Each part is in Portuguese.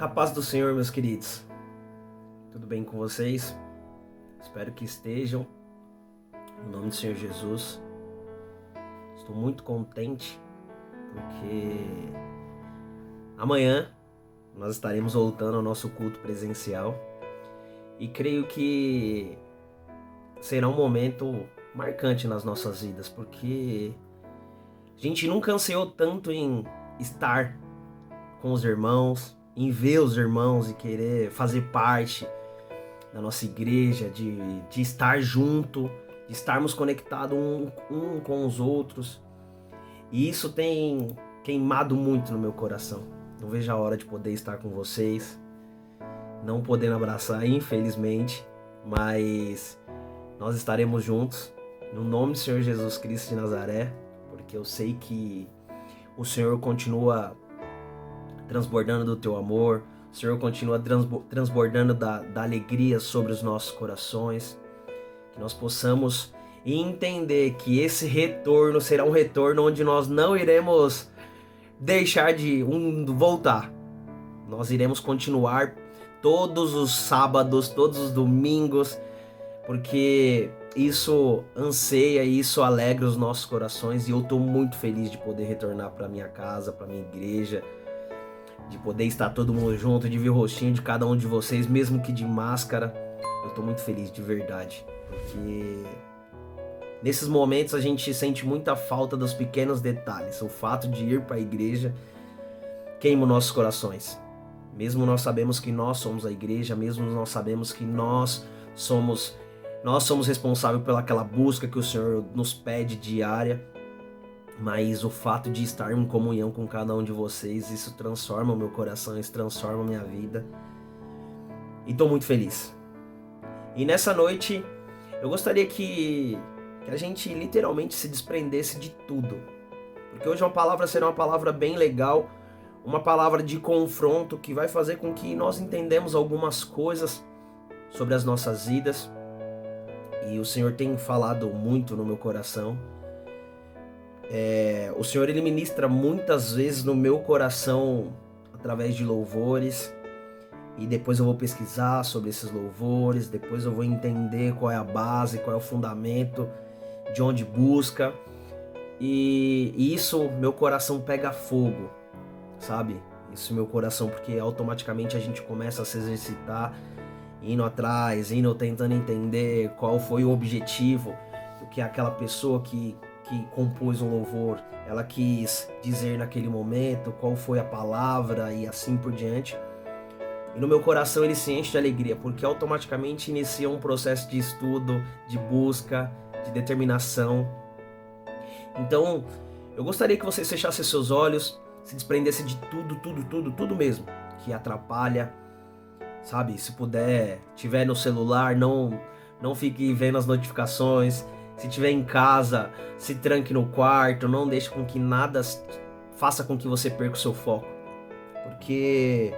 A paz do Senhor, meus queridos. Tudo bem com vocês? Espero que estejam. Em nome do Senhor Jesus. Estou muito contente porque amanhã nós estaremos voltando ao nosso culto presencial e creio que será um momento marcante nas nossas vidas, porque a gente nunca ansiou tanto em estar com os irmãos, em ver os irmãos e querer fazer parte da nossa igreja, de, de estar junto, de estarmos conectados um, um com os outros. E isso tem queimado muito no meu coração. Não vejo a hora de poder estar com vocês, não podendo abraçar, infelizmente, mas nós estaremos juntos no nome do Senhor Jesus Cristo de Nazaré, porque eu sei que o Senhor continua transbordando do teu amor, o Senhor continua transbordando da, da alegria sobre os nossos corações, que nós possamos entender que esse retorno será um retorno onde nós não iremos deixar de um, voltar. Nós iremos continuar todos os sábados, todos os domingos, porque isso anseia, isso alegra os nossos corações e eu estou muito feliz de poder retornar para minha casa, para minha igreja de poder estar todo mundo junto, de ver o rostinho de cada um de vocês, mesmo que de máscara. Eu tô muito feliz de verdade, porque nesses momentos a gente sente muita falta dos pequenos detalhes. O fato de ir para a igreja queima nossos corações. Mesmo nós sabemos que nós somos a igreja, mesmo nós sabemos que nós somos nós somos responsáveis pelaquela busca que o Senhor nos pede diária mas o fato de estar em comunhão com cada um de vocês, isso transforma o meu coração, isso transforma a minha vida. E estou muito feliz. E nessa noite, eu gostaria que, que a gente literalmente se desprendesse de tudo. Porque hoje uma palavra será uma palavra bem legal, uma palavra de confronto que vai fazer com que nós entendamos algumas coisas sobre as nossas vidas. E o Senhor tem falado muito no meu coração. É, o Senhor ele ministra muitas vezes no meu coração através de louvores e depois eu vou pesquisar sobre esses louvores, depois eu vou entender qual é a base, qual é o fundamento, de onde busca e, e isso meu coração pega fogo, sabe? Isso meu coração porque automaticamente a gente começa a se exercitar indo atrás, indo tentando entender qual foi o objetivo do que aquela pessoa que que compôs um louvor, ela quis dizer naquele momento, qual foi a palavra e assim por diante. E no meu coração ele se enche de alegria, porque automaticamente inicia um processo de estudo, de busca, de determinação. Então, eu gostaria que você fechasse seus olhos, se desprendesse de tudo, tudo, tudo, tudo mesmo que atrapalha, sabe? Se puder, tiver no celular, não não fique vendo as notificações, se estiver em casa, se tranque no quarto, não deixe com que nada faça com que você perca o seu foco. Porque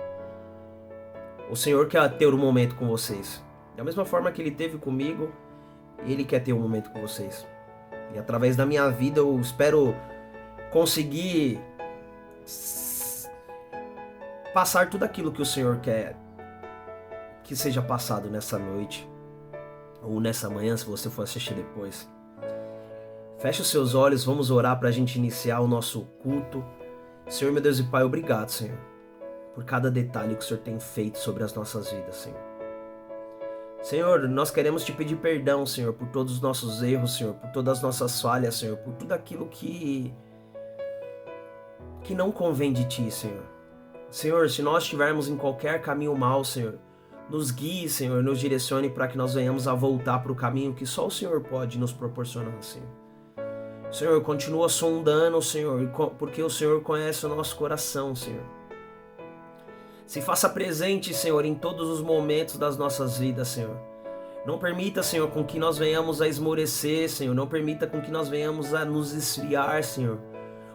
o Senhor quer ter um momento com vocês. Da mesma forma que ele teve comigo, ele quer ter um momento com vocês. E através da minha vida eu espero conseguir passar tudo aquilo que o Senhor quer que seja passado nessa noite ou nessa manhã, se você for assistir depois. Feche os seus olhos, vamos orar para a gente iniciar o nosso culto. Senhor, meu Deus e Pai, obrigado, Senhor, por cada detalhe que o Senhor tem feito sobre as nossas vidas, Senhor. Senhor, nós queremos te pedir perdão, Senhor, por todos os nossos erros, Senhor, por todas as nossas falhas, Senhor, por tudo aquilo que que não convém de ti, Senhor. Senhor, se nós estivermos em qualquer caminho mal, Senhor, nos guie, Senhor, nos direcione para que nós venhamos a voltar para o caminho que só o Senhor pode nos proporcionar, Senhor. Senhor, continua sondando, Senhor, porque o Senhor conhece o nosso coração, Senhor. Se faça presente, Senhor, em todos os momentos das nossas vidas, Senhor. Não permita, Senhor, com que nós venhamos a esmorecer, Senhor. Não permita com que nós venhamos a nos esfriar, Senhor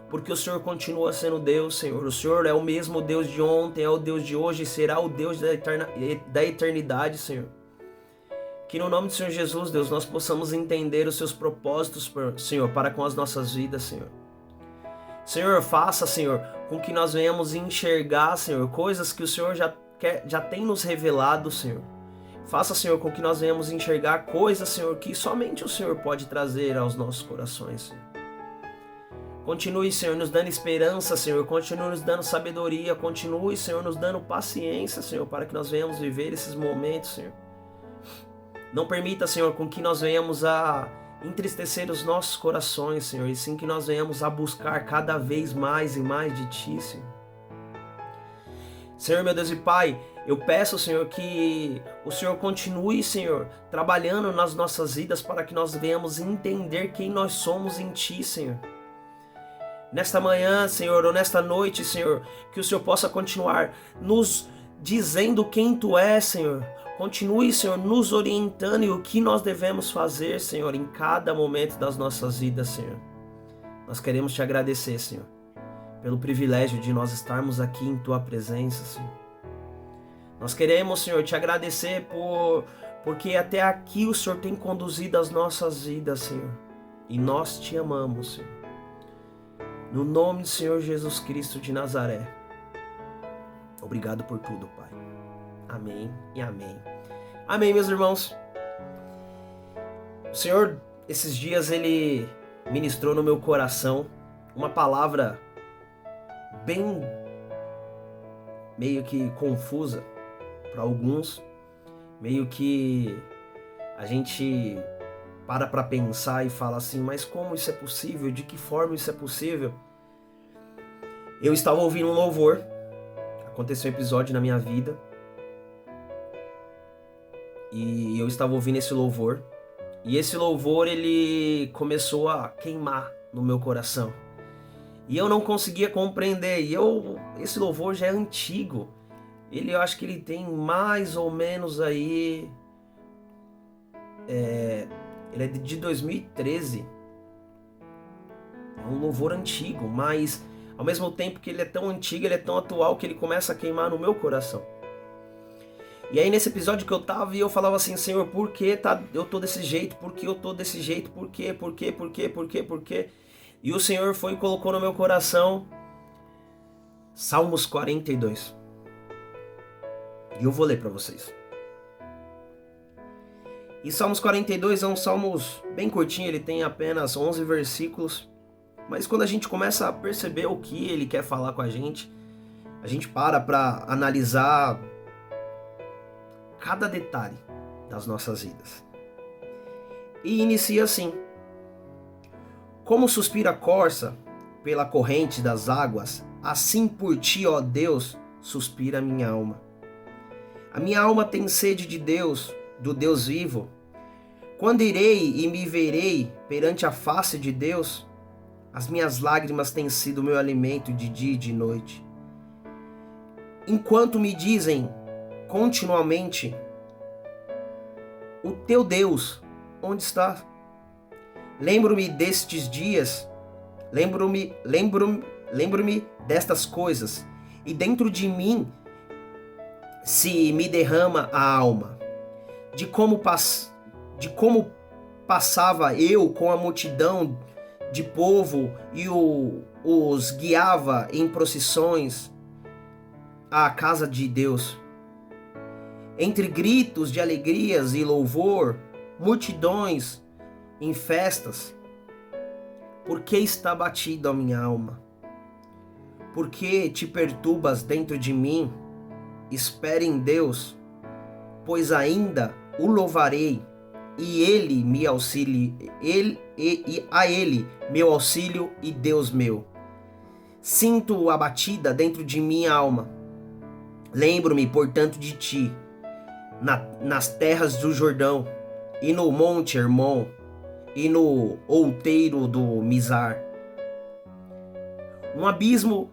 porque o Senhor continua sendo Deus, Senhor. O Senhor é o mesmo Deus de ontem, é o Deus de hoje e será o Deus da, eterna, da eternidade, Senhor. Que no nome do Senhor Jesus, Deus, nós possamos entender os seus propósitos, Senhor, para com as nossas vidas, Senhor. Senhor, faça, Senhor, com que nós venhamos enxergar, Senhor, coisas que o Senhor já, quer, já tem nos revelado, Senhor. Faça, Senhor, com que nós venhamos enxergar coisas, Senhor, que somente o Senhor pode trazer aos nossos corações, Senhor. Continue, Senhor, nos dando esperança, Senhor. Continue nos dando sabedoria. Continue, Senhor, nos dando paciência, Senhor, para que nós venhamos viver esses momentos, Senhor. Não permita, Senhor, com que nós venhamos a entristecer os nossos corações, Senhor, e sim que nós venhamos a buscar cada vez mais e mais de Ti, Senhor. Senhor, meu Deus e Pai, eu peço, Senhor, que o Senhor continue, Senhor, trabalhando nas nossas vidas para que nós venhamos entender quem nós somos em Ti, Senhor. Nesta manhã, Senhor, ou nesta noite, Senhor, que o Senhor possa continuar nos dizendo quem Tu és, Senhor, Continue, Senhor, nos orientando e o que nós devemos fazer, Senhor, em cada momento das nossas vidas, Senhor. Nós queremos te agradecer, Senhor, pelo privilégio de nós estarmos aqui em tua presença, Senhor. Nós queremos, Senhor, te agradecer por porque até aqui o Senhor tem conduzido as nossas vidas, Senhor. E nós te amamos, Senhor. No nome do Senhor Jesus Cristo de Nazaré. Obrigado por tudo, Pai. Amém e amém. Amém, meus irmãos. O Senhor, esses dias, ele ministrou no meu coração uma palavra bem meio que confusa para alguns, meio que a gente para para pensar e fala assim, mas como isso é possível? De que forma isso é possível? Eu estava ouvindo um louvor, aconteceu um episódio na minha vida e eu estava ouvindo esse louvor. E esse louvor ele começou a queimar no meu coração. E eu não conseguia compreender. E eu esse louvor já é antigo. Ele eu acho que ele tem mais ou menos aí é, ele é de 2013. É um louvor antigo, mas ao mesmo tempo que ele é tão antigo, ele é tão atual que ele começa a queimar no meu coração. E aí nesse episódio que eu tava, eu falava assim, Senhor, por que tá, eu tô desse jeito? Por que eu tô desse jeito? Por quê? Por quê? Por quê? Por quê? Por quê? E o Senhor foi e colocou no meu coração Salmos 42. E eu vou ler para vocês. E Salmos 42 é um salmos bem curtinho, ele tem apenas 11 versículos. Mas quando a gente começa a perceber o que ele quer falar com a gente, a gente para para analisar cada detalhe das nossas vidas. E inicia assim: Como suspira a corça pela corrente das águas, assim por ti, ó Deus, suspira a minha alma. A minha alma tem sede de Deus, do Deus vivo. Quando irei e me verei perante a face de Deus, as minhas lágrimas têm sido meu alimento de dia e de noite. Enquanto me dizem, continuamente: O teu Deus, onde está? Lembro-me destes dias, lembro-me, lembro-me, lembro-me destas coisas, e dentro de mim se me derrama a alma, de como, pass, de como passava eu com a multidão de povo e o, os guiava em procissões à casa de Deus entre gritos de alegrias e louvor, multidões em festas. Por que está batida a minha alma? Por que te perturbas dentro de mim? Espere em Deus, pois ainda o louvarei, e ele me auxilie, ele, e, e a ele meu auxílio e Deus meu. Sinto a batida dentro de minha alma. Lembro-me, portanto, de ti na, nas terras do Jordão, e no Monte Hermon, e no outeiro do Mizar. Um abismo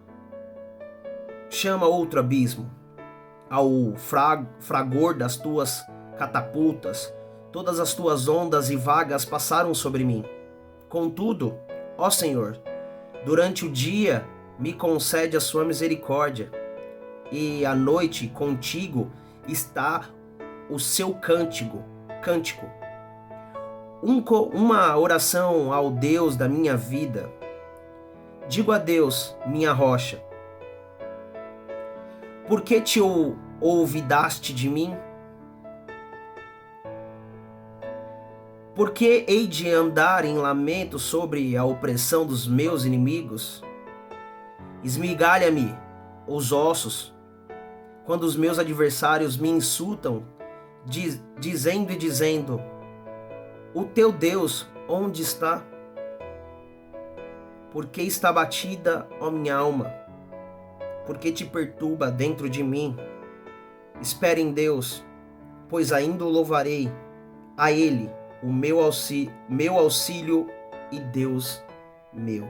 chama outro abismo. Ao fragor das tuas catapultas, todas as tuas ondas e vagas passaram sobre mim. Contudo, ó Senhor, durante o dia me concede a sua misericórdia, e à noite contigo está o seu cântico, cântico. Um, uma oração ao Deus da minha vida. Digo a Deus, minha rocha, Por que te ouvidaste de mim? Por que hei de andar em lamento sobre a opressão dos meus inimigos? Esmigalha-me os ossos, quando os meus adversários me insultam, diz, dizendo e dizendo: O teu Deus onde está? Por que está batida, ó minha alma? Por que te perturba dentro de mim? Espere em Deus, pois ainda o louvarei, a Ele, o meu auxílio, meu auxílio e Deus meu.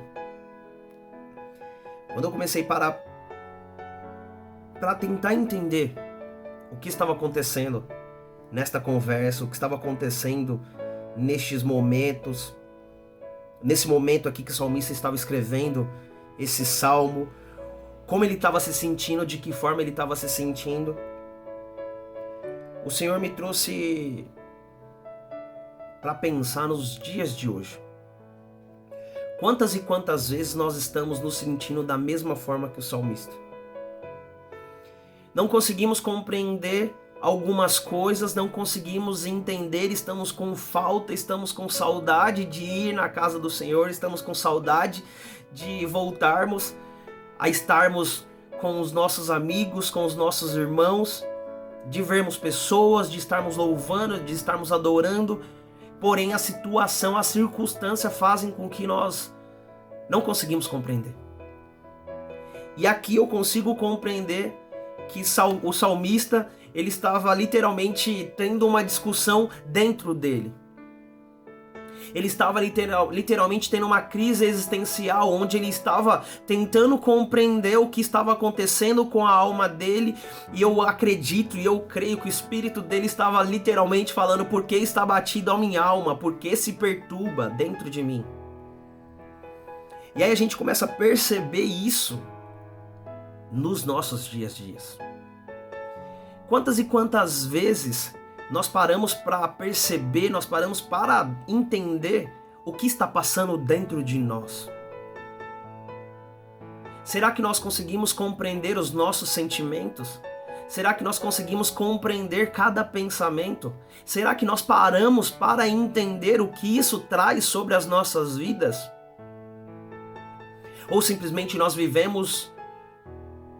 Quando eu comecei a parar para tentar entender o que estava acontecendo nesta conversa, o que estava acontecendo nestes momentos, nesse momento aqui que o salmista estava escrevendo esse salmo, como ele estava se sentindo, de que forma ele estava se sentindo. O Senhor me trouxe para pensar nos dias de hoje. Quantas e quantas vezes nós estamos nos sentindo da mesma forma que o salmista? Não conseguimos compreender algumas coisas, não conseguimos entender, estamos com falta, estamos com saudade de ir na casa do Senhor, estamos com saudade de voltarmos a estarmos com os nossos amigos, com os nossos irmãos, de vermos pessoas, de estarmos louvando, de estarmos adorando, porém a situação, a circunstância fazem com que nós não conseguimos compreender. E aqui eu consigo compreender que o salmista ele estava literalmente tendo uma discussão dentro dele. Ele estava literal, literalmente tendo uma crise existencial, onde ele estava tentando compreender o que estava acontecendo com a alma dele. E eu acredito e eu creio que o espírito dele estava literalmente falando: por que está batido a minha alma? Por que se perturba dentro de mim? E aí a gente começa a perceber isso nos nossos dias a dias. Quantas e quantas vezes nós paramos para perceber, nós paramos para entender o que está passando dentro de nós? Será que nós conseguimos compreender os nossos sentimentos? Será que nós conseguimos compreender cada pensamento? Será que nós paramos para entender o que isso traz sobre as nossas vidas? Ou simplesmente nós vivemos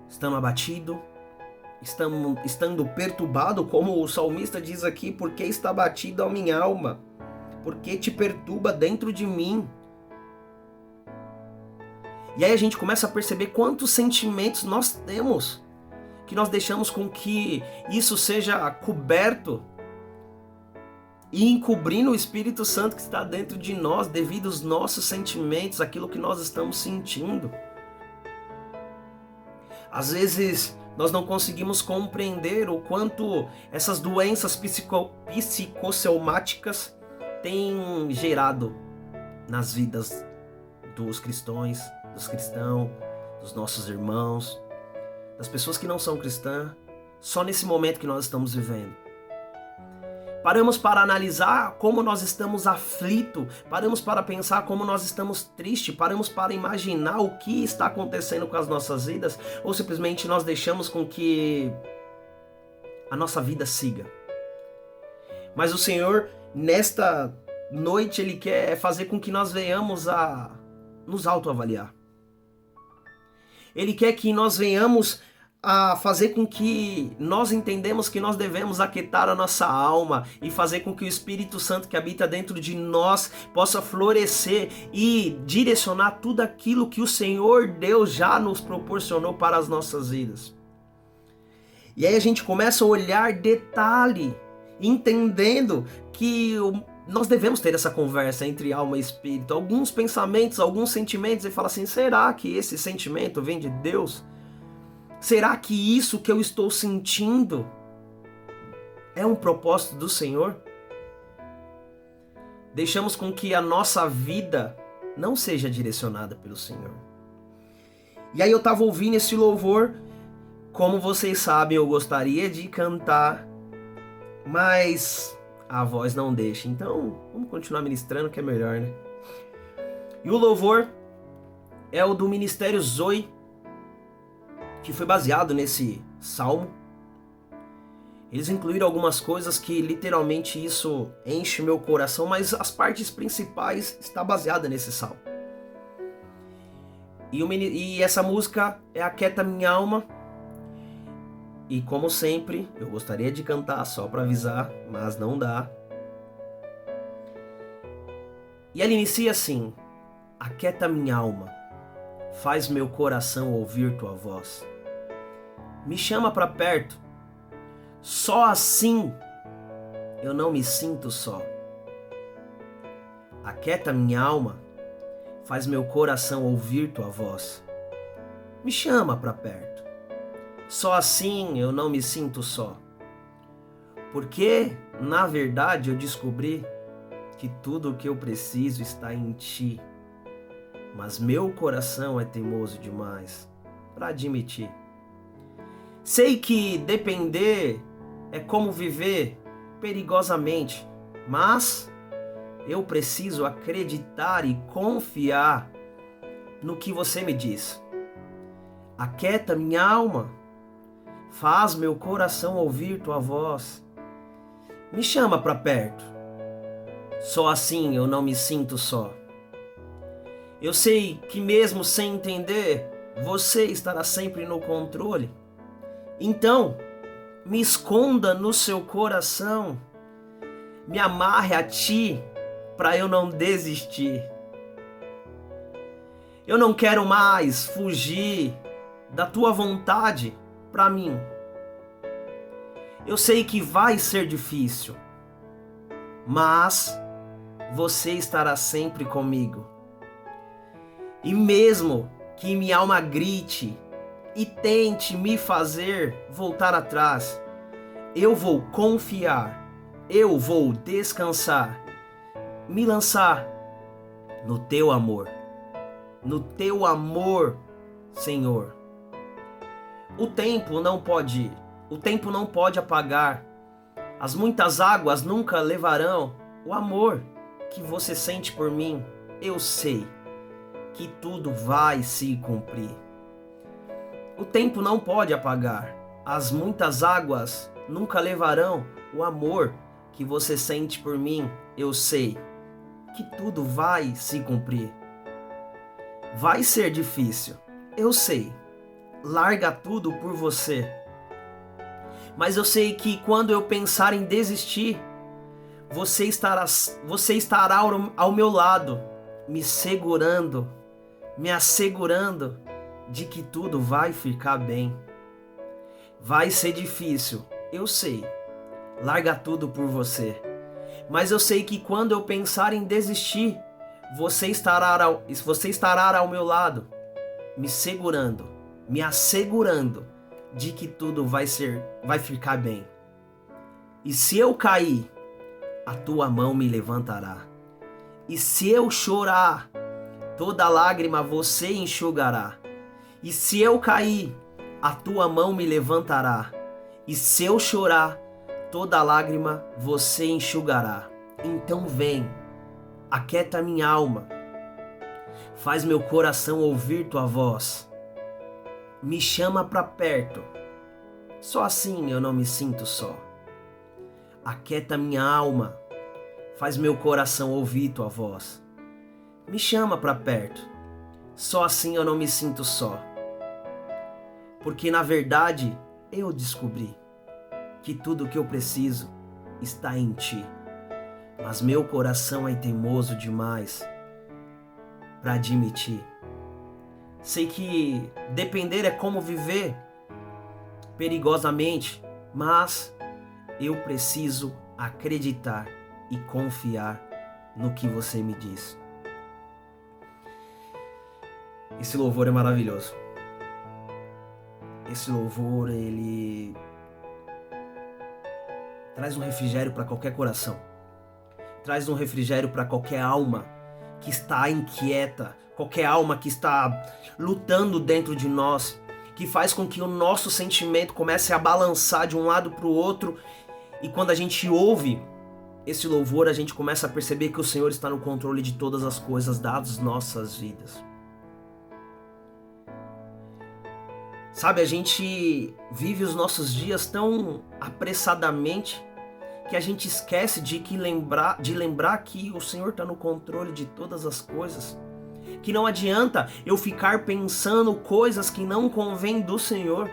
estando abatido, estando, estando perturbado, como o salmista diz aqui, porque está batido a minha alma, porque te perturba dentro de mim. E aí a gente começa a perceber quantos sentimentos nós temos, que nós deixamos com que isso seja coberto e encobrindo o Espírito Santo que está dentro de nós devido aos nossos sentimentos, aquilo que nós estamos sentindo. Às vezes nós não conseguimos compreender o quanto essas doenças psico psicossomáticas têm gerado nas vidas dos cristãos, dos cristãos, dos nossos irmãos, das pessoas que não são cristãs, só nesse momento que nós estamos vivendo. Paramos para analisar como nós estamos aflitos, paramos para pensar como nós estamos tristes, paramos para imaginar o que está acontecendo com as nossas vidas, ou simplesmente nós deixamos com que a nossa vida siga. Mas o Senhor, nesta noite, Ele quer fazer com que nós venhamos a nos autoavaliar. Ele quer que nós venhamos a fazer com que nós entendemos que nós devemos aquietar a nossa alma e fazer com que o Espírito Santo que habita dentro de nós possa florescer e direcionar tudo aquilo que o Senhor Deus já nos proporcionou para as nossas vidas. E aí a gente começa a olhar detalhe, entendendo que nós devemos ter essa conversa entre alma e espírito. Alguns pensamentos, alguns sentimentos, e fala assim: será que esse sentimento vem de Deus? Será que isso que eu estou sentindo é um propósito do Senhor? Deixamos com que a nossa vida não seja direcionada pelo Senhor. E aí eu estava ouvindo esse louvor, como vocês sabem, eu gostaria de cantar, mas a voz não deixa. Então, vamos continuar ministrando que é melhor, né? E o louvor é o do Ministério Zoe que foi baseado nesse salmo. Eles incluíram algumas coisas que literalmente isso enche meu coração, mas as partes principais está baseada nesse salmo. E, o, e essa música é Aquieta Minha Alma. E como sempre, eu gostaria de cantar só para avisar, mas não dá. E ela inicia assim: Aquieta minha alma, faz meu coração ouvir tua voz. Me chama para perto só assim eu não me sinto só. Aquieta minha alma, faz meu coração ouvir tua voz. Me chama para perto. Só assim eu não me sinto só. Porque, na verdade, eu descobri que tudo o que eu preciso está em ti. Mas meu coração é teimoso demais para admitir. Sei que depender é como viver perigosamente, mas eu preciso acreditar e confiar no que você me diz. Aquieta minha alma, faz meu coração ouvir tua voz. Me chama para perto. Só assim eu não me sinto só. Eu sei que mesmo sem entender, você estará sempre no controle. Então, me esconda no seu coração, me amarre a ti para eu não desistir. Eu não quero mais fugir da tua vontade para mim. Eu sei que vai ser difícil, mas você estará sempre comigo. E mesmo que minha alma grite e tente me fazer voltar atrás. Eu vou confiar, eu vou descansar, me lançar no teu amor, no teu amor, Senhor. O tempo não pode, o tempo não pode apagar. As muitas águas nunca levarão o amor que você sente por mim. Eu sei que tudo vai se cumprir. O tempo não pode apagar. As muitas águas nunca levarão o amor que você sente por mim. Eu sei que tudo vai se cumprir. Vai ser difícil, eu sei. Larga tudo por você. Mas eu sei que quando eu pensar em desistir, você estará, você estará ao, meu lado, me segurando, me assegurando de que tudo vai ficar bem. Vai ser difícil, eu sei. Larga tudo por você. Mas eu sei que quando eu pensar em desistir, você estará ao, você estará ao meu lado, me segurando, me assegurando de que tudo vai ser, vai ficar bem. E se eu cair, a tua mão me levantará. E se eu chorar, toda lágrima você enxugará. E se eu cair, a tua mão me levantará. E se eu chorar, toda lágrima você enxugará. Então vem, aquieta minha alma, faz meu coração ouvir tua voz. Me chama para perto, só assim eu não me sinto só. Aquieta minha alma, faz meu coração ouvir tua voz. Me chama para perto, só assim eu não me sinto só porque na verdade eu descobri que tudo o que eu preciso está em ti. Mas meu coração é teimoso demais para admitir. Sei que depender é como viver perigosamente, mas eu preciso acreditar e confiar no que você me diz. Esse louvor é maravilhoso esse louvor ele traz um refrigério para qualquer coração. Traz um refrigério para qualquer alma que está inquieta, qualquer alma que está lutando dentro de nós, que faz com que o nosso sentimento comece a balançar de um lado para o outro. E quando a gente ouve esse louvor, a gente começa a perceber que o Senhor está no controle de todas as coisas das nossas vidas. Sabe, a gente vive os nossos dias tão apressadamente que a gente esquece de que lembrar, de lembrar que o Senhor está no controle de todas as coisas. Que não adianta eu ficar pensando coisas que não convêm do Senhor.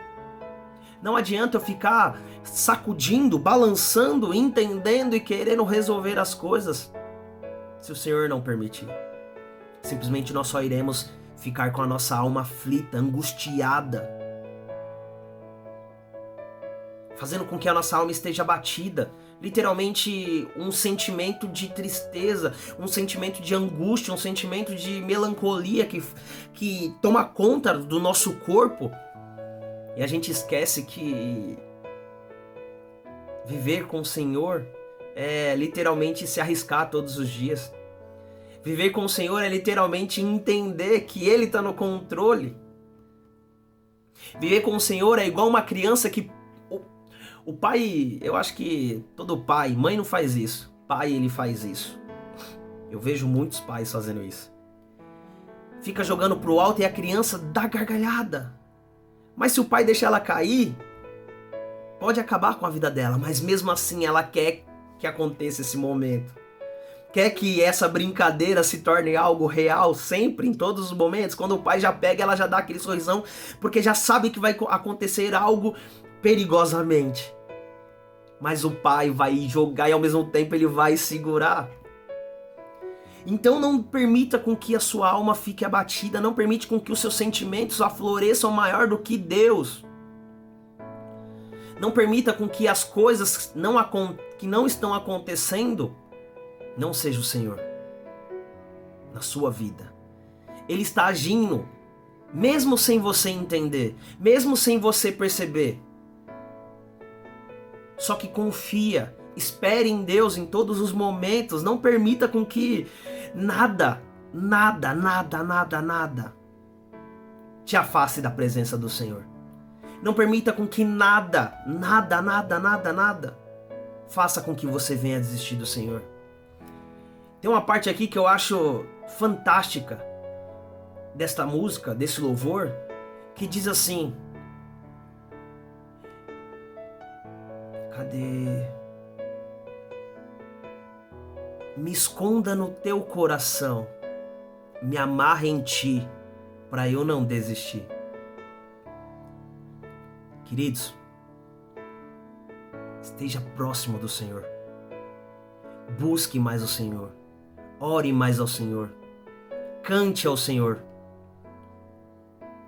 Não adianta eu ficar sacudindo, balançando, entendendo e querendo resolver as coisas se o Senhor não permitir. Simplesmente nós só iremos ficar com a nossa alma aflita, angustiada, fazendo com que a nossa alma esteja abatida. Literalmente um sentimento de tristeza, um sentimento de angústia, um sentimento de melancolia que, que toma conta do nosso corpo. E a gente esquece que viver com o Senhor é literalmente se arriscar todos os dias. Viver com o Senhor é literalmente entender que Ele está no controle. Viver com o Senhor é igual uma criança que. O, pai, eu acho que todo pai, mãe não faz isso. Pai, ele faz isso. Eu vejo muitos pais fazendo isso. Fica jogando pro alto e a criança dá gargalhada. Mas se o pai deixar ela cair, pode acabar com a vida dela, mas mesmo assim ela quer que aconteça esse momento. Quer que essa brincadeira se torne algo real sempre, em todos os momentos. Quando o pai já pega, ela já dá aquele sorrisão, porque já sabe que vai acontecer algo perigosamente. Mas o pai vai jogar e ao mesmo tempo ele vai segurar. Então não permita com que a sua alma fique abatida, não permite com que os seus sentimentos afloreçam maior do que Deus. Não permita com que as coisas não, que não estão acontecendo não seja o Senhor na sua vida. Ele está agindo, mesmo sem você entender, mesmo sem você perceber. Só que confia, espere em Deus em todos os momentos, não permita com que nada, nada, nada, nada, nada te afaste da presença do Senhor. Não permita com que nada, nada, nada, nada, nada faça com que você venha desistir do Senhor. Tem uma parte aqui que eu acho fantástica desta música, desse louvor, que diz assim: Cadê? Me esconda no teu coração, me amarre em ti, para eu não desistir. Queridos, esteja próximo do Senhor. Busque mais o Senhor. Ore mais ao Senhor. Cante ao Senhor.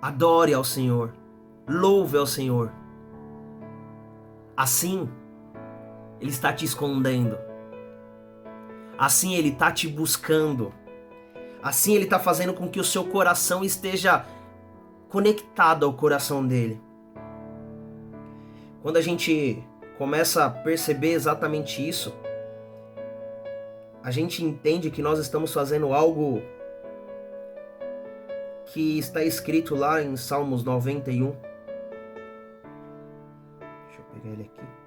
Adore ao Senhor. Louve ao Senhor. Assim, Ele está te escondendo. Assim, Ele está te buscando. Assim, Ele está fazendo com que o seu coração esteja conectado ao coração dele. Quando a gente começa a perceber exatamente isso, a gente entende que nós estamos fazendo algo que está escrito lá em Salmos 91. Deixa eu pegar ele aqui.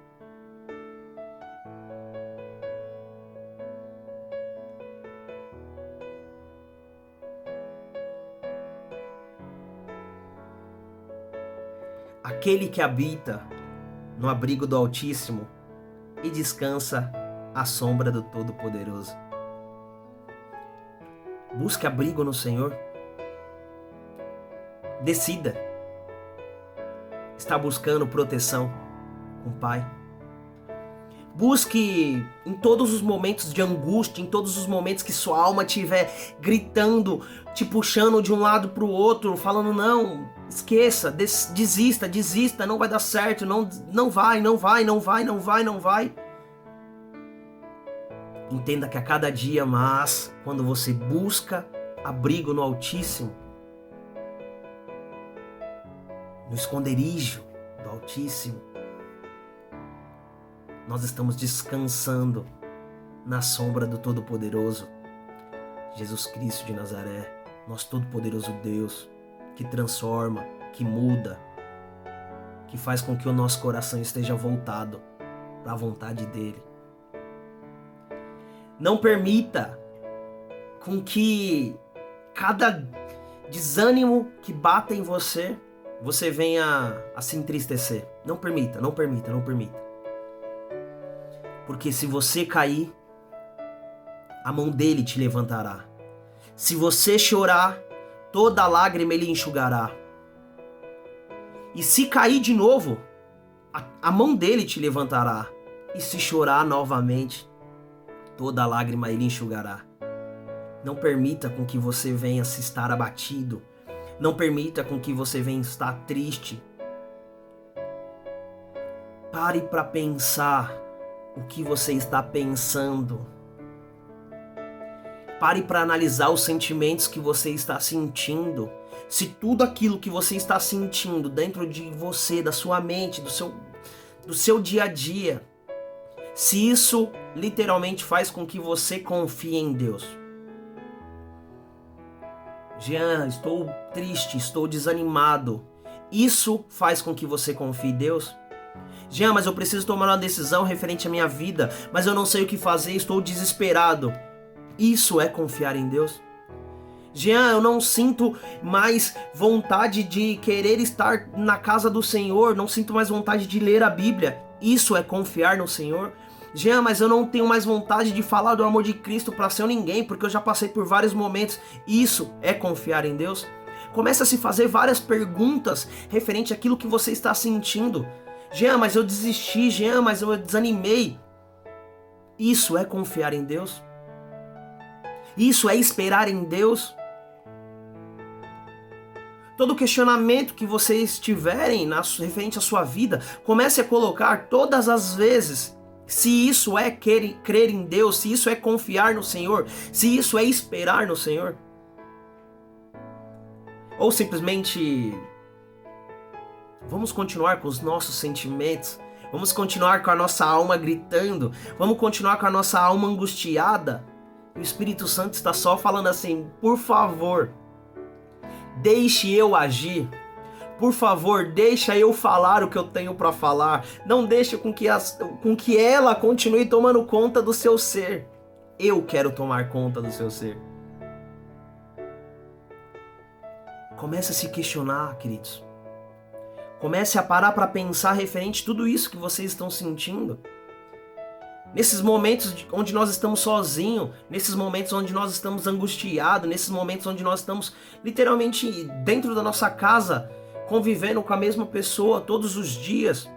Aquele que habita no abrigo do Altíssimo e descansa à sombra do Todo-Poderoso. Busque abrigo no Senhor. Decida. Está buscando proteção com o Pai. Busque em todos os momentos de angústia, em todos os momentos que sua alma estiver gritando, te puxando de um lado para o outro, falando não, esqueça, des desista, desista, não vai dar certo, não, não vai, não vai, não vai, não vai, não vai. Entenda que a cada dia mais, quando você busca abrigo no Altíssimo, no esconderijo do Altíssimo, nós estamos descansando na sombra do Todo-Poderoso, Jesus Cristo de Nazaré, nosso Todo-Poderoso Deus, que transforma, que muda, que faz com que o nosso coração esteja voltado para a vontade dEle. Não permita com que cada desânimo que bata em você você venha a se entristecer. Não permita, não permita, não permita. Porque se você cair, a mão dele te levantará. Se você chorar, toda lágrima ele enxugará. E se cair de novo, a, a mão dele te levantará. E se chorar novamente, toda lágrima ele enxugará. Não permita com que você venha se estar abatido. Não permita com que você venha estar triste. Pare para pensar o que você está pensando. Pare para analisar os sentimentos que você está sentindo. Se tudo aquilo que você está sentindo dentro de você, da sua mente, do seu, do seu dia a dia, se isso literalmente faz com que você confie em Deus. Jean, estou triste, estou desanimado. Isso faz com que você confie em Deus? Jean, mas eu preciso tomar uma decisão referente à minha vida, mas eu não sei o que fazer, estou desesperado. Isso é confiar em Deus? Jean, eu não sinto mais vontade de querer estar na casa do Senhor, não sinto mais vontade de ler a Bíblia. Isso é confiar no Senhor? Jean, mas eu não tenho mais vontade de falar do amor de Cristo para ser ninguém, porque eu já passei por vários momentos. Isso é confiar em Deus? Comece a se fazer várias perguntas referente àquilo que você está sentindo. Jean, mas eu desisti, Jean, mas eu desanimei. Isso é confiar em Deus? Isso é esperar em Deus? Todo questionamento que vocês tiverem na, referente à sua vida, comece a colocar todas as vezes se isso é crer, crer em Deus, se isso é confiar no Senhor, se isso é esperar no Senhor. Ou simplesmente vamos continuar com os nossos sentimentos, vamos continuar com a nossa alma gritando, vamos continuar com a nossa alma angustiada. O Espírito Santo está só falando assim: por favor, deixe eu agir. Por favor, deixa eu falar o que eu tenho para falar. Não deixe com que, as, com que ela continue tomando conta do seu ser. Eu quero tomar conta do seu ser. Comece a se questionar, queridos. Comece a parar para pensar referente a tudo isso que vocês estão sentindo. Nesses momentos onde nós estamos sozinhos, nesses momentos onde nós estamos angustiados, nesses momentos onde nós estamos literalmente dentro da nossa casa, convivendo com a mesma pessoa todos os dias,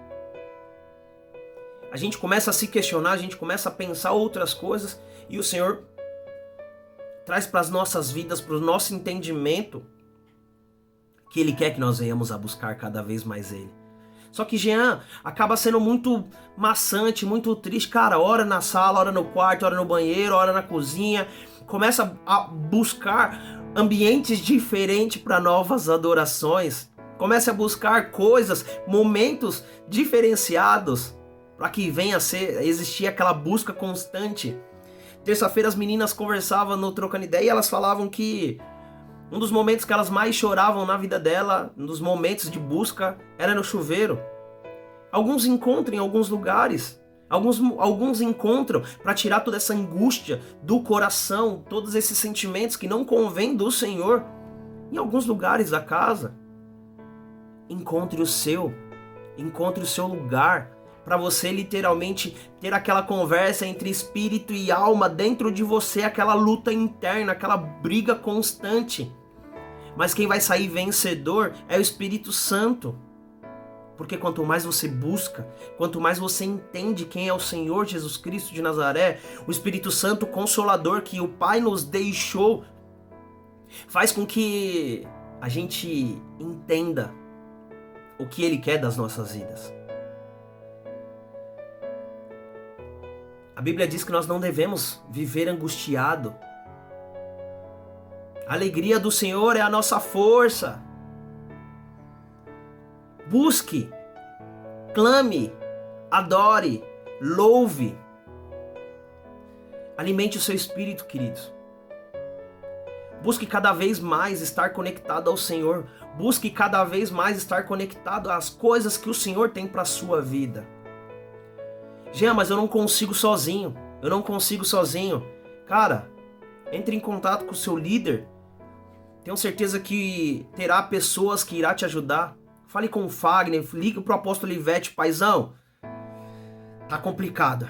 a gente começa a se questionar, a gente começa a pensar outras coisas e o Senhor traz para as nossas vidas, para o nosso entendimento, que Ele quer que nós venhamos a buscar cada vez mais Ele. Só que Jean acaba sendo muito maçante, muito triste. Cara, hora na sala, hora no quarto, hora no banheiro, hora na cozinha. Começa a buscar ambientes diferentes para novas adorações. Comece a buscar coisas, momentos diferenciados para que venha a ser existir aquela busca constante. Terça-feira as meninas conversavam no trocando ideia e elas falavam que um dos momentos que elas mais choravam na vida dela, um dos momentos de busca, era no chuveiro. Alguns encontram em alguns lugares, alguns, alguns encontram para tirar toda essa angústia do coração, todos esses sentimentos que não convêm do Senhor, em alguns lugares da casa. Encontre o seu, encontre o seu lugar para você literalmente ter aquela conversa entre espírito e alma dentro de você, aquela luta interna, aquela briga constante. Mas quem vai sair vencedor é o Espírito Santo. Porque quanto mais você busca, quanto mais você entende quem é o Senhor Jesus Cristo de Nazaré, o Espírito Santo consolador que o Pai nos deixou, faz com que a gente entenda o que Ele quer das nossas vidas. A Bíblia diz que nós não devemos viver angustiado. A alegria do Senhor é a nossa força. Busque, clame, adore, louve. Alimente o seu espírito, queridos. Busque cada vez mais estar conectado ao Senhor. Busque cada vez mais estar conectado às coisas que o Senhor tem para a sua vida. Jean, mas eu não consigo sozinho. Eu não consigo sozinho. Cara, entre em contato com o seu líder. Tenho certeza que terá pessoas que irá te ajudar. Fale com o Fagner, ligue pro apóstolo Ivete, paizão. Tá complicado.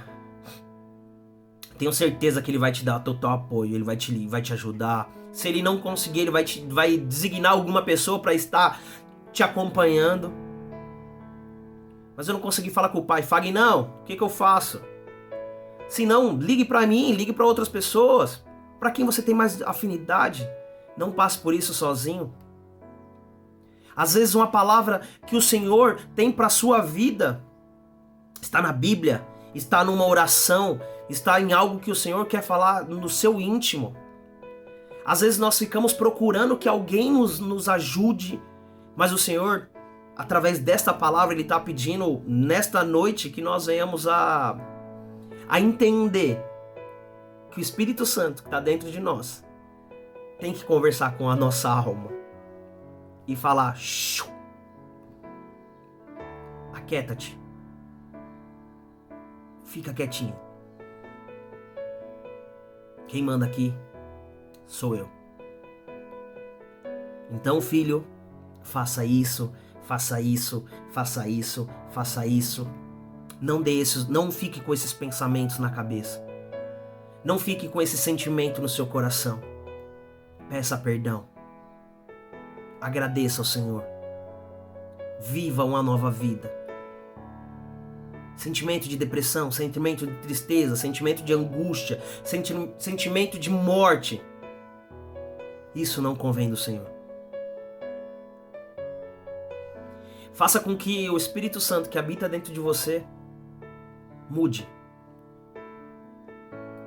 Tenho certeza que ele vai te dar total apoio, ele vai te, vai te ajudar. Se ele não conseguir, ele vai, te, vai designar alguma pessoa para estar te acompanhando. Mas eu não consegui falar com o pai. Fagner, não, o que, que eu faço? Se não, ligue para mim, ligue para outras pessoas. Para quem você tem mais afinidade. Não passe por isso sozinho. Às vezes uma palavra que o Senhor tem para sua vida está na Bíblia, está numa oração, está em algo que o Senhor quer falar no seu íntimo. Às vezes nós ficamos procurando que alguém nos, nos ajude, mas o Senhor, através desta palavra, Ele está pedindo nesta noite que nós venhamos a, a entender que o Espírito Santo que está dentro de nós tem que conversar com a nossa alma e falar: aquieta-te, fica quietinho. Quem manda aqui sou eu. Então, filho, faça isso, faça isso, faça isso, faça isso. Não dê esses, não fique com esses pensamentos na cabeça. Não fique com esse sentimento no seu coração. Peça perdão. Agradeça ao Senhor. Viva uma nova vida. Sentimento de depressão, sentimento de tristeza, sentimento de angústia, senti sentimento de morte. Isso não convém do Senhor. Faça com que o Espírito Santo que habita dentro de você mude.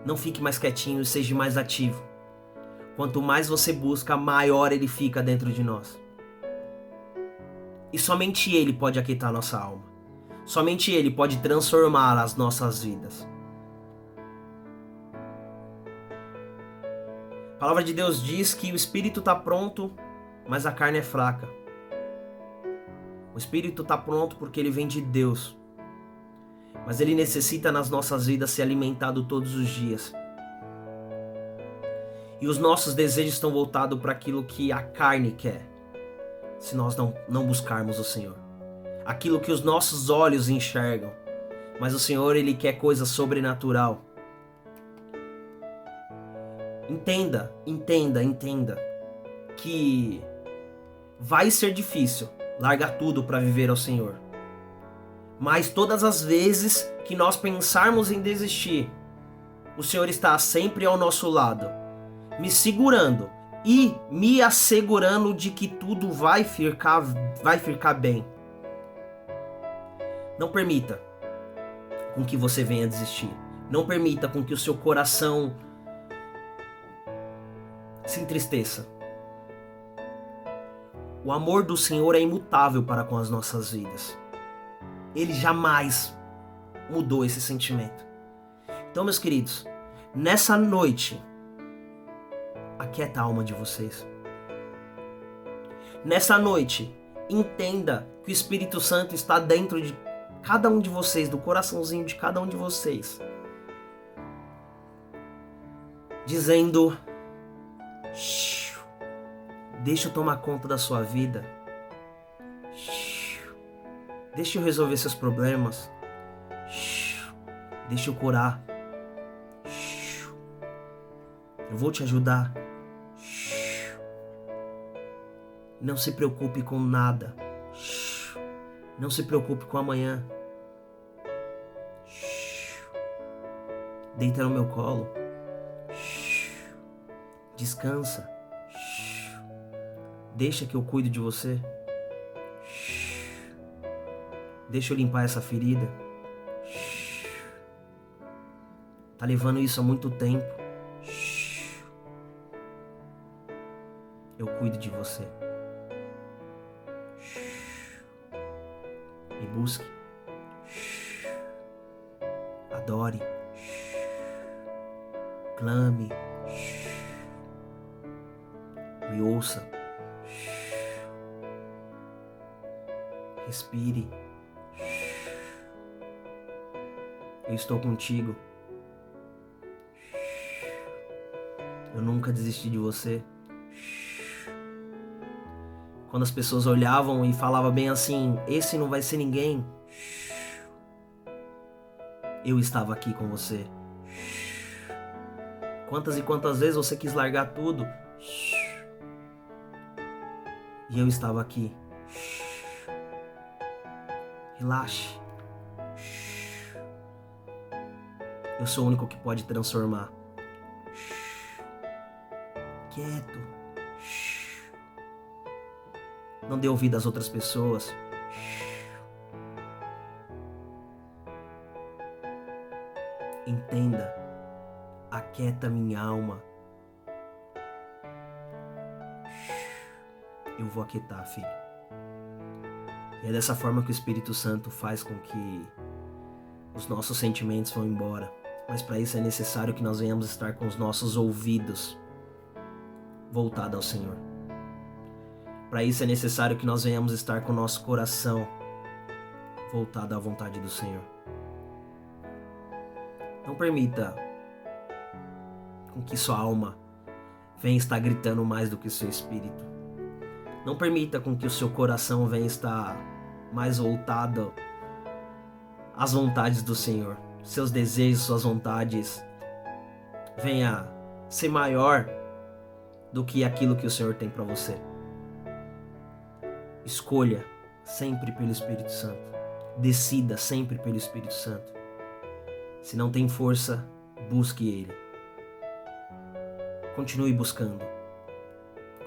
Não fique mais quietinho, seja mais ativo. Quanto mais você busca, maior ele fica dentro de nós. E somente ele pode aquietar nossa alma. Somente ele pode transformar as nossas vidas. A palavra de Deus diz que o espírito está pronto, mas a carne é fraca. O espírito está pronto porque ele vem de Deus. Mas ele necessita nas nossas vidas ser alimentado todos os dias. E os nossos desejos estão voltados para aquilo que a carne quer, se nós não, não buscarmos o Senhor. Aquilo que os nossos olhos enxergam. Mas o Senhor, Ele quer coisa sobrenatural. Entenda, entenda, entenda que vai ser difícil largar tudo para viver ao Senhor. Mas todas as vezes que nós pensarmos em desistir, o Senhor está sempre ao nosso lado me segurando e me assegurando de que tudo vai ficar, vai ficar bem. Não permita com que você venha desistir. Não permita com que o seu coração se entristeça. O amor do Senhor é imutável para com as nossas vidas. Ele jamais mudou esse sentimento. Então, meus queridos, nessa noite aquieta a alma de vocês. Nessa noite, entenda que o Espírito Santo está dentro de cada um de vocês, do coraçãozinho de cada um de vocês, dizendo: Deixa eu tomar conta da sua vida. Deixa eu resolver seus problemas. Deixa eu curar. Eu vou te ajudar. Não se preocupe com nada. Não se preocupe com amanhã. Deita no meu colo. Descansa. Deixa que eu cuide de você. Deixa eu limpar essa ferida. Tá levando isso há muito tempo. Eu cuido de você. Me busque. Adore. Clame. Me ouça. Respire. Eu estou contigo. Eu nunca desisti de você. Quando as pessoas olhavam e falavam bem assim: esse não vai ser ninguém. Eu estava aqui com você. Quantas e quantas vezes você quis largar tudo? E eu estava aqui. Relaxe. Eu sou o único que pode transformar. Quieto. Não dê ouvido às outras pessoas. Entenda. Aquieta minha alma. Eu vou aquietar, filho. E é dessa forma que o Espírito Santo faz com que os nossos sentimentos vão embora mas para isso é necessário que nós venhamos estar com os nossos ouvidos voltados ao Senhor. Para isso é necessário que nós venhamos estar com o nosso coração voltado à vontade do Senhor. Não permita com que sua alma venha estar gritando mais do que seu espírito. Não permita com que o seu coração venha estar mais voltado às vontades do Senhor seus desejos, suas vontades venha ser maior do que aquilo que o Senhor tem para você. Escolha sempre pelo Espírito Santo. Decida sempre pelo Espírito Santo. Se não tem força, busque Ele. Continue buscando.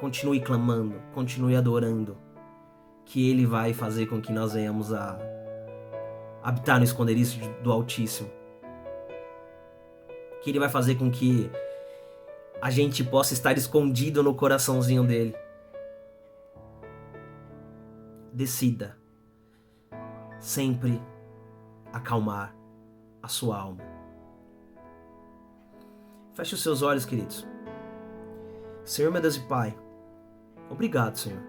Continue clamando. Continue adorando. Que Ele vai fazer com que nós venhamos a habitar no esconderijo do Altíssimo. Que Ele vai fazer com que a gente possa estar escondido no coraçãozinho dele. Decida sempre acalmar a sua alma. Feche os seus olhos, queridos. Senhor, meu Deus e Pai, obrigado, Senhor,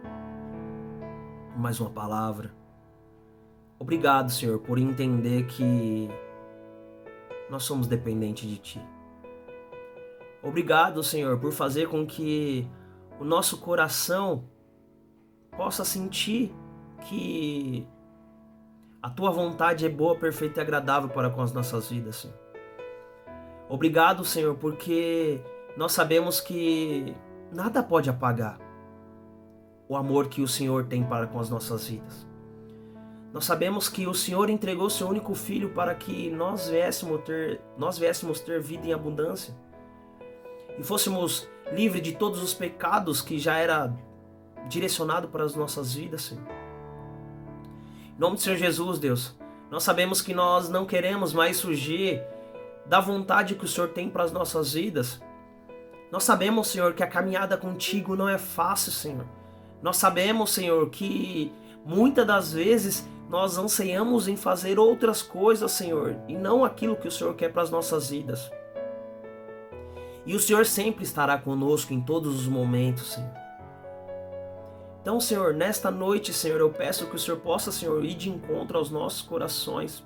mais uma palavra Obrigado, Senhor, por entender que nós somos dependentes de Ti. Obrigado, Senhor, por fazer com que o nosso coração possa sentir que a Tua vontade é boa, perfeita e agradável para com as nossas vidas, Senhor. Obrigado, Senhor, porque nós sabemos que nada pode apagar o amor que o Senhor tem para com as nossas vidas. Nós sabemos que o Senhor entregou seu único filho para que nós viéssemos ter, nós viéssemos ter vida em abundância e fôssemos livres de todos os pecados que já era direcionado para as nossas vidas, Senhor. Em nome do Senhor Jesus, Deus, nós sabemos que nós não queremos mais fugir da vontade que o Senhor tem para as nossas vidas. Nós sabemos, Senhor, que a caminhada contigo não é fácil, Senhor. Nós sabemos, Senhor, que muitas das vezes nós anseiamos em fazer outras coisas, Senhor, e não aquilo que o Senhor quer para as nossas vidas. E o Senhor sempre estará conosco em todos os momentos, Senhor. Então, Senhor, nesta noite, Senhor, eu peço que o Senhor possa, Senhor, ir de encontro aos nossos corações,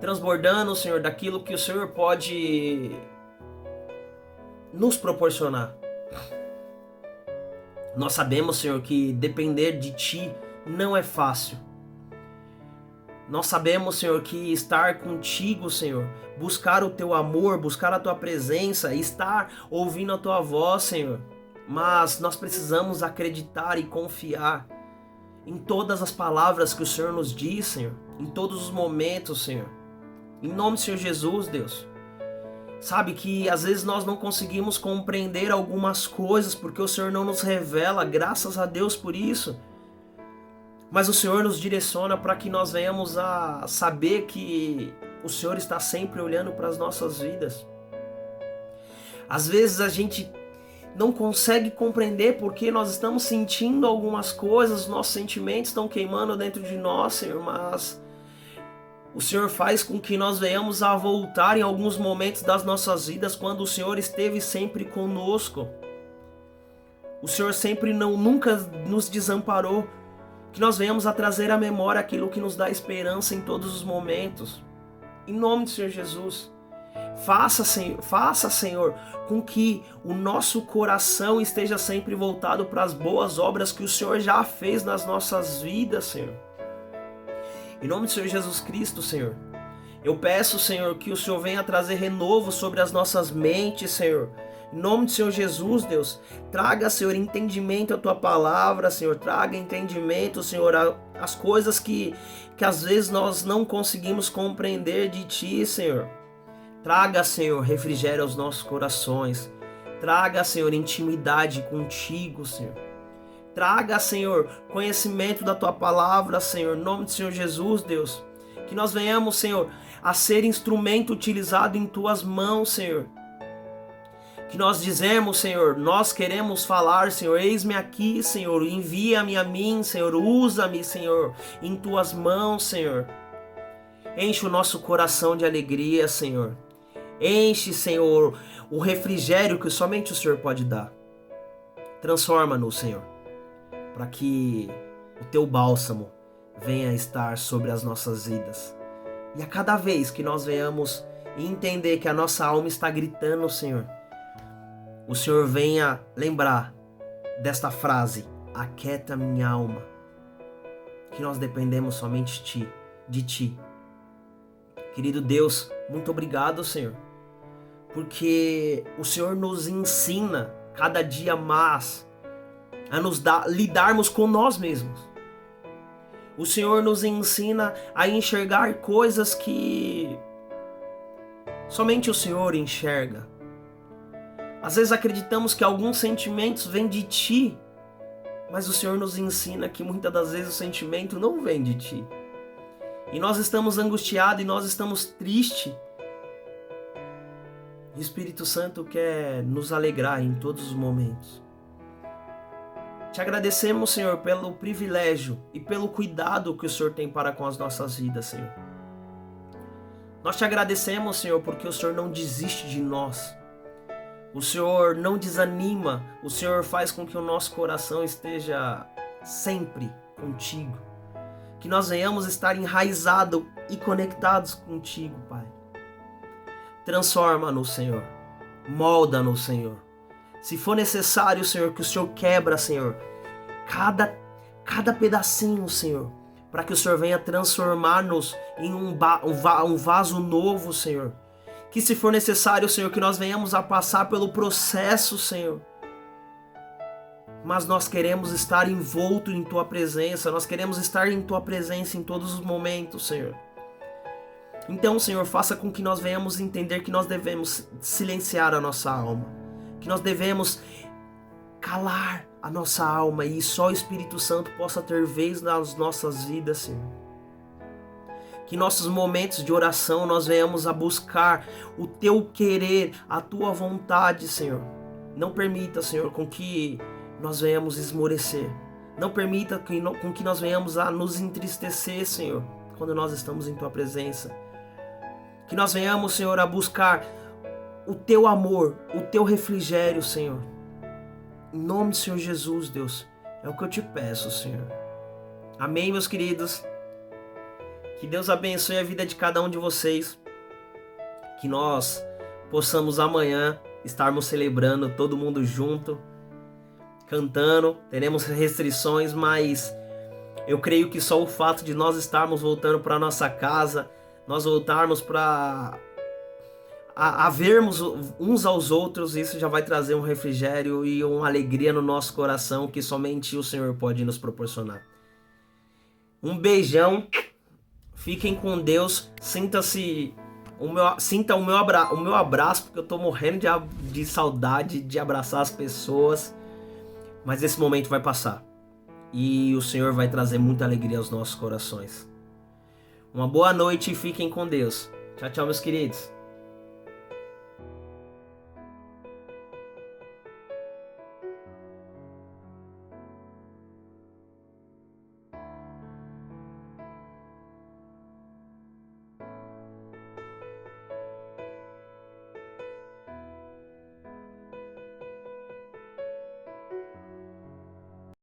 transbordando, Senhor, daquilo que o Senhor pode nos proporcionar. Nós sabemos, Senhor, que depender de Ti não é fácil. Nós sabemos, Senhor, que estar contigo, Senhor, buscar o teu amor, buscar a tua presença, estar ouvindo a tua voz, Senhor. Mas nós precisamos acreditar e confiar em todas as palavras que o Senhor nos diz, Senhor, em todos os momentos, Senhor. Em nome do Senhor Jesus, Deus. Sabe que às vezes nós não conseguimos compreender algumas coisas porque o Senhor não nos revela, graças a Deus por isso mas o Senhor nos direciona para que nós venhamos a saber que o Senhor está sempre olhando para as nossas vidas. Às vezes a gente não consegue compreender porque nós estamos sentindo algumas coisas, nossos sentimentos estão queimando dentro de nós, Senhor, mas o Senhor faz com que nós venhamos a voltar em alguns momentos das nossas vidas quando o Senhor esteve sempre conosco. O Senhor sempre não nunca nos desamparou que nós venhamos a trazer à memória aquilo que nos dá esperança em todos os momentos. Em nome do Senhor Jesus. Faça, Senhor, faça, Senhor, com que o nosso coração esteja sempre voltado para as boas obras que o Senhor já fez nas nossas vidas, Senhor. Em nome do Senhor Jesus Cristo, Senhor. Eu peço, Senhor, que o Senhor venha trazer renovo sobre as nossas mentes, Senhor. Em nome do Senhor Jesus, Deus, traga, Senhor, entendimento à tua palavra, Senhor. Traga entendimento, Senhor, as coisas que, que às vezes nós não conseguimos compreender de ti, Senhor. Traga, Senhor, refrigério aos nossos corações. Traga, Senhor, intimidade contigo, Senhor. Traga, Senhor, conhecimento da tua palavra, Senhor, em nome do Senhor Jesus, Deus. Que nós venhamos, Senhor, a ser instrumento utilizado em tuas mãos, Senhor. Que nós dizemos, Senhor, nós queremos falar, Senhor, eis-me aqui, Senhor, envia-me a mim, Senhor, usa-me, Senhor, em tuas mãos, Senhor. Enche o nosso coração de alegria, Senhor. Enche, Senhor, o refrigério que somente o Senhor pode dar. Transforma-nos, Senhor, para que o teu bálsamo venha estar sobre as nossas vidas. E a cada vez que nós venhamos entender que a nossa alma está gritando, Senhor, o Senhor venha lembrar desta frase: Aquieta minha alma. Que nós dependemos somente de ti, de ti. Querido Deus, muito obrigado, Senhor porque o Senhor nos ensina cada dia mais a nos dar, lidarmos com nós mesmos. O Senhor nos ensina a enxergar coisas que somente o Senhor enxerga. Às vezes acreditamos que alguns sentimentos vêm de ti, mas o Senhor nos ensina que muitas das vezes o sentimento não vem de ti. E nós estamos angustiados e nós estamos tristes o Espírito Santo quer nos alegrar em todos os momentos. Te agradecemos, Senhor, pelo privilégio e pelo cuidado que o Senhor tem para com as nossas vidas, Senhor. Nós te agradecemos, Senhor, porque o Senhor não desiste de nós. O Senhor não desanima, o Senhor faz com que o nosso coração esteja sempre contigo. Que nós venhamos estar enraizados e conectados contigo, Pai. Transforma-nos, Senhor. Molda-nos, Senhor. Se for necessário, Senhor, que o Senhor quebra, Senhor, cada, cada pedacinho, Senhor, para que o Senhor venha transformar-nos em um, um, um vaso novo, Senhor. Que se for necessário, Senhor, que nós venhamos a passar pelo processo, Senhor. Mas nós queremos estar envolto em Tua presença, nós queremos estar em Tua presença em todos os momentos, Senhor. Então, Senhor, faça com que nós venhamos entender que nós devemos silenciar a nossa alma, que nós devemos calar a nossa alma e só o Espírito Santo possa ter vez nas nossas vidas, Senhor. Que nossos momentos de oração nós venhamos a buscar o teu querer, a tua vontade, Senhor. Não permita, Senhor, com que nós venhamos esmorecer. Não permita que, com que nós venhamos a nos entristecer, Senhor, quando nós estamos em tua presença. Que nós venhamos, Senhor, a buscar o teu amor, o teu refrigério, Senhor. Em nome do Senhor Jesus, Deus, é o que eu te peço, Senhor. Amém, meus queridos. Que Deus abençoe a vida de cada um de vocês. Que nós possamos amanhã estarmos celebrando todo mundo junto, cantando. Teremos restrições, mas eu creio que só o fato de nós estarmos voltando para nossa casa, nós voltarmos para a, a, vermos uns aos outros, isso já vai trazer um refrigério e uma alegria no nosso coração que somente o Senhor pode nos proporcionar. Um beijão, fiquem com Deus, sinta-se o meu, sinta o meu, abra, o meu abraço, porque eu tô morrendo de, de saudade de abraçar as pessoas. Mas esse momento vai passar. E o Senhor vai trazer muita alegria aos nossos corações. Uma boa noite e fiquem com Deus. Tchau, tchau, meus queridos.